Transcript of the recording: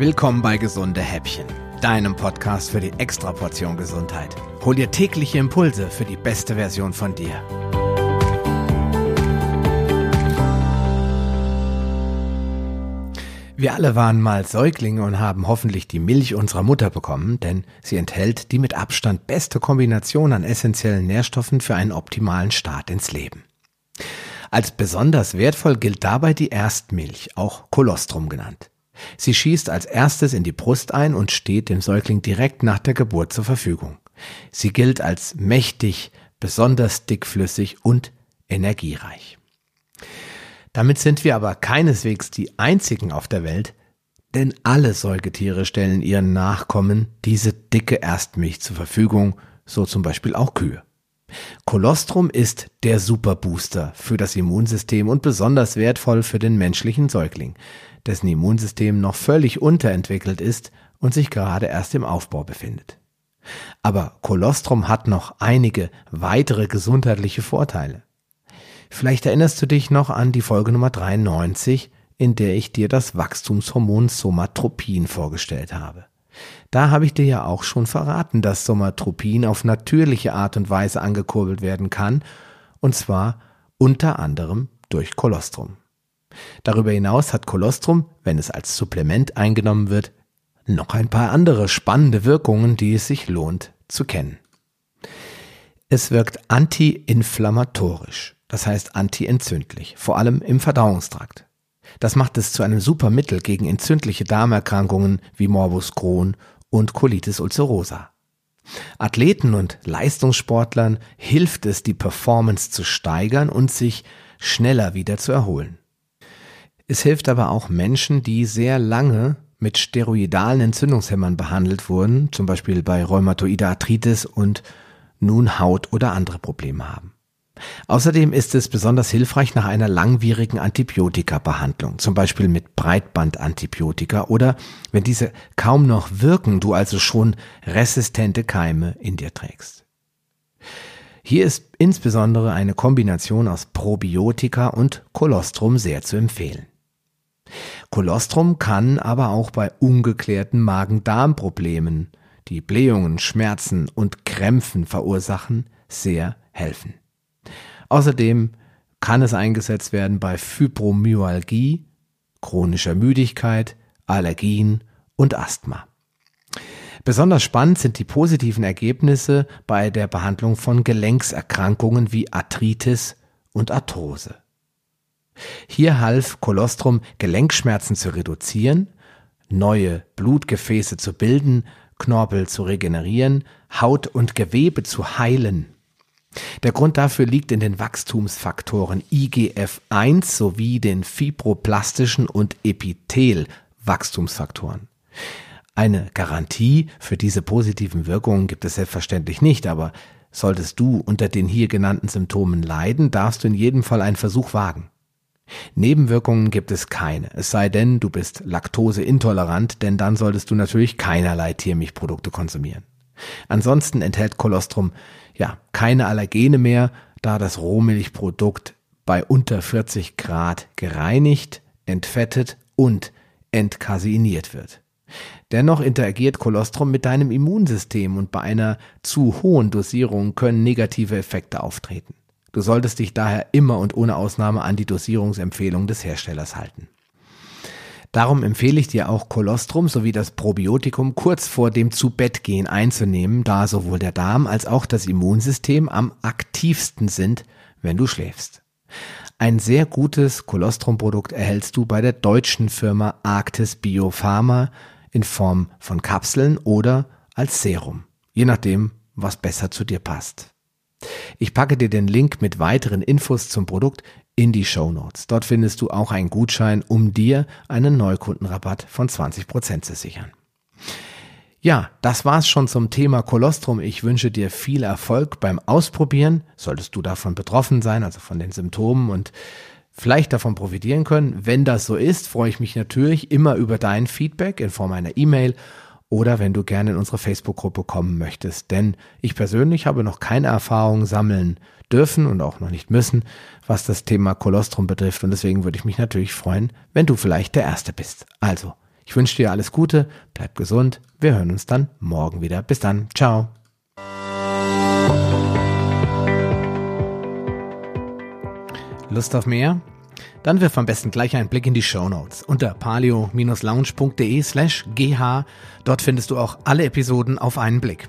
Willkommen bei Gesunde Häppchen, deinem Podcast für die Extraportion Gesundheit. Hol dir tägliche Impulse für die beste Version von dir. Wir alle waren mal Säuglinge und haben hoffentlich die Milch unserer Mutter bekommen, denn sie enthält die mit Abstand beste Kombination an essentiellen Nährstoffen für einen optimalen Start ins Leben. Als besonders wertvoll gilt dabei die Erstmilch, auch Kolostrum genannt. Sie schießt als erstes in die Brust ein und steht dem Säugling direkt nach der Geburt zur Verfügung. Sie gilt als mächtig, besonders dickflüssig und energiereich. Damit sind wir aber keineswegs die einzigen auf der Welt, denn alle Säugetiere stellen ihren Nachkommen diese dicke Erstmilch zur Verfügung, so zum Beispiel auch Kühe. Kolostrum ist der Superbooster für das Immunsystem und besonders wertvoll für den menschlichen Säugling, dessen Immunsystem noch völlig unterentwickelt ist und sich gerade erst im Aufbau befindet. Aber Kolostrum hat noch einige weitere gesundheitliche Vorteile. Vielleicht erinnerst du dich noch an die Folge Nummer 93, in der ich dir das Wachstumshormon Somatropin vorgestellt habe. Da habe ich dir ja auch schon verraten, dass Somatropin auf natürliche Art und Weise angekurbelt werden kann, und zwar unter anderem durch Kolostrum. Darüber hinaus hat Kolostrum, wenn es als Supplement eingenommen wird, noch ein paar andere spannende Wirkungen, die es sich lohnt zu kennen. Es wirkt antiinflammatorisch das heißt antientzündlich, vor allem im Verdauungstrakt. Das macht es zu einem super Mittel gegen entzündliche Darmerkrankungen wie Morbus Crohn und Colitis ulcerosa. Athleten und Leistungssportlern hilft es, die Performance zu steigern und sich schneller wieder zu erholen. Es hilft aber auch Menschen, die sehr lange mit steroidalen Entzündungshemmern behandelt wurden, zum Beispiel bei Rheumatoide Arthritis und nun Haut oder andere Probleme haben. Außerdem ist es besonders hilfreich nach einer langwierigen Antibiotika-Behandlung, zum Beispiel mit Breitbandantibiotika oder wenn diese kaum noch wirken, du also schon resistente Keime in dir trägst. Hier ist insbesondere eine Kombination aus Probiotika und Kolostrum sehr zu empfehlen. Kolostrum kann aber auch bei ungeklärten Magen-Darm-Problemen, die Blähungen, Schmerzen und Krämpfen verursachen, sehr helfen. Außerdem kann es eingesetzt werden bei Fibromyalgie, chronischer Müdigkeit, Allergien und Asthma. Besonders spannend sind die positiven Ergebnisse bei der Behandlung von Gelenkserkrankungen wie Arthritis und Arthrose. Hier half Kolostrum Gelenkschmerzen zu reduzieren, neue Blutgefäße zu bilden, Knorpel zu regenerieren, Haut und Gewebe zu heilen der Grund dafür liegt in den Wachstumsfaktoren IGF-1 sowie den fibroplastischen und Epithel-Wachstumsfaktoren. Eine Garantie für diese positiven Wirkungen gibt es selbstverständlich nicht, aber solltest du unter den hier genannten Symptomen leiden, darfst du in jedem Fall einen Versuch wagen. Nebenwirkungen gibt es keine, es sei denn, du bist laktoseintolerant, denn dann solltest du natürlich keinerlei Tiermilchprodukte konsumieren. Ansonsten enthält Kolostrum ja keine Allergene mehr, da das Rohmilchprodukt bei unter 40 Grad gereinigt, entfettet und entkaseiniert wird. Dennoch interagiert Kolostrum mit deinem Immunsystem und bei einer zu hohen Dosierung können negative Effekte auftreten. Du solltest dich daher immer und ohne Ausnahme an die Dosierungsempfehlung des Herstellers halten. Darum empfehle ich dir auch Kolostrum sowie das Probiotikum kurz vor dem Zubettgehen einzunehmen, da sowohl der Darm als auch das Immunsystem am aktivsten sind, wenn du schläfst. Ein sehr gutes Kolostrumprodukt erhältst du bei der deutschen Firma Arktis Biopharma in Form von Kapseln oder als Serum, je nachdem, was besser zu dir passt. Ich packe dir den Link mit weiteren Infos zum Produkt in die Show Notes. Dort findest du auch einen Gutschein, um dir einen Neukundenrabatt von 20% zu sichern. Ja, das war's schon zum Thema Kolostrum. Ich wünsche dir viel Erfolg beim Ausprobieren. Solltest du davon betroffen sein, also von den Symptomen und vielleicht davon profitieren können. Wenn das so ist, freue ich mich natürlich immer über dein Feedback in Form einer E-Mail oder wenn du gerne in unsere Facebook-Gruppe kommen möchtest. Denn ich persönlich habe noch keine Erfahrung sammeln dürfen und auch noch nicht müssen, was das Thema Kolostrum betrifft. Und deswegen würde ich mich natürlich freuen, wenn du vielleicht der Erste bist. Also, Ich wünsche dir alles Gute, bleib gesund. Wir hören uns dann morgen wieder. Bis dann. Ciao. Lust auf mehr? Dann wirf am besten gleich einen Blick in die Show Notes unter palio-lounge.de slash gh. Dort findest du auch alle Episoden auf einen Blick.